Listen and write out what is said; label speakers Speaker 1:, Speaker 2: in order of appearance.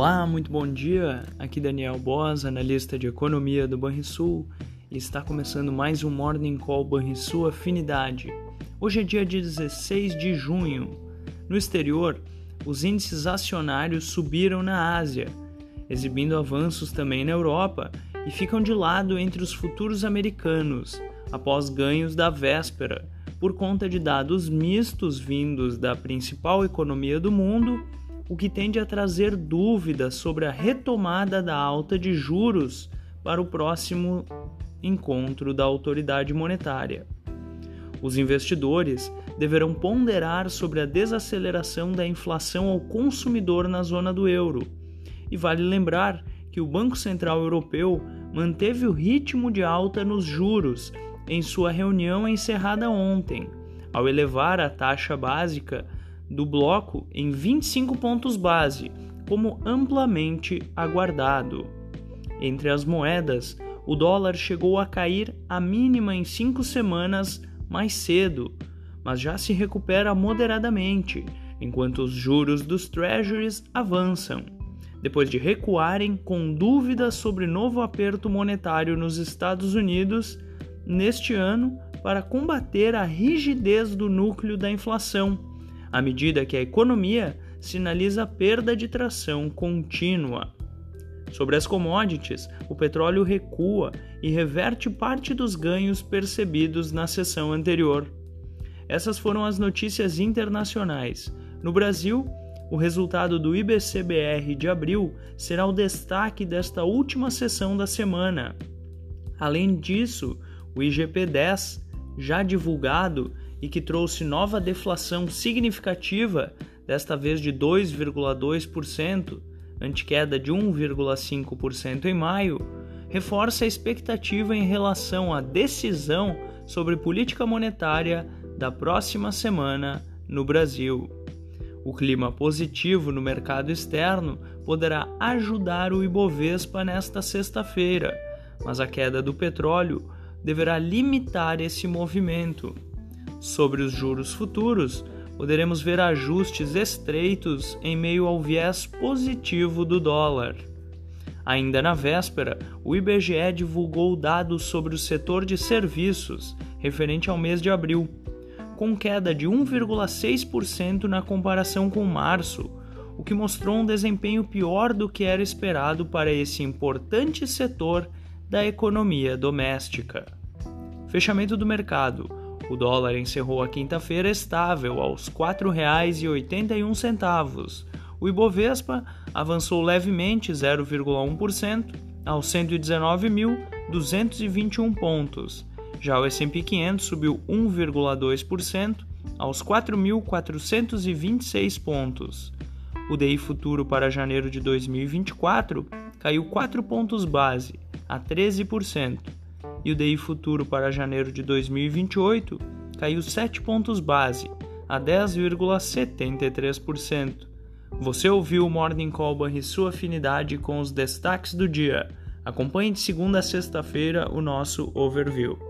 Speaker 1: Olá, muito bom dia. Aqui Daniel Boas, analista de economia do Banrisul, e está começando mais um Morning Call Banrisul Afinidade. Hoje é dia 16 de junho. No exterior, os índices acionários subiram na Ásia, exibindo avanços também na Europa e ficam de lado entre os futuros americanos, após ganhos da véspera, por conta de dados mistos vindos da principal economia do mundo o que tende a trazer dúvidas sobre a retomada da alta de juros para o próximo encontro da autoridade monetária. Os investidores deverão ponderar sobre a desaceleração da inflação ao consumidor na zona do euro. E vale lembrar que o Banco Central Europeu manteve o ritmo de alta nos juros em sua reunião encerrada ontem, ao elevar a taxa básica do bloco em 25 pontos base, como amplamente aguardado. Entre as moedas, o dólar chegou a cair a mínima em cinco semanas mais cedo, mas já se recupera moderadamente, enquanto os juros dos treasuries avançam, depois de recuarem com dúvidas sobre novo aperto monetário nos Estados Unidos neste ano para combater a rigidez do núcleo da inflação à medida que a economia sinaliza perda de tração contínua. Sobre as commodities, o petróleo recua e reverte parte dos ganhos percebidos na sessão anterior. Essas foram as notícias internacionais. No Brasil, o resultado do IBCBR de abril será o destaque desta última sessão da semana. Além disso, o IGP-10, já divulgado, e que trouxe nova deflação significativa, desta vez de 2,2%, ante queda de 1,5% em maio, reforça a expectativa em relação à decisão sobre política monetária da próxima semana no Brasil. O clima positivo no mercado externo poderá ajudar o Ibovespa nesta sexta-feira, mas a queda do petróleo deverá limitar esse movimento. Sobre os juros futuros, poderemos ver ajustes estreitos em meio ao viés positivo do dólar. Ainda na véspera, o IBGE divulgou dados sobre o setor de serviços referente ao mês de abril, com queda de 1,6% na comparação com março, o que mostrou um desempenho pior do que era esperado para esse importante setor da economia doméstica. Fechamento do mercado. O dólar encerrou a quinta-feira estável aos R$ 4,81. O Ibovespa avançou levemente 0,1% aos 119.221 pontos. Já o S&P 500 subiu 1,2% aos 4.426 pontos. O DI futuro para janeiro de 2024 caiu 4 pontos base, a 13% e o DI futuro para janeiro de 2028 caiu 7 pontos base, a 10,73%. Você ouviu o Morning Call e sua afinidade com os destaques do dia. Acompanhe de segunda a sexta-feira o nosso overview.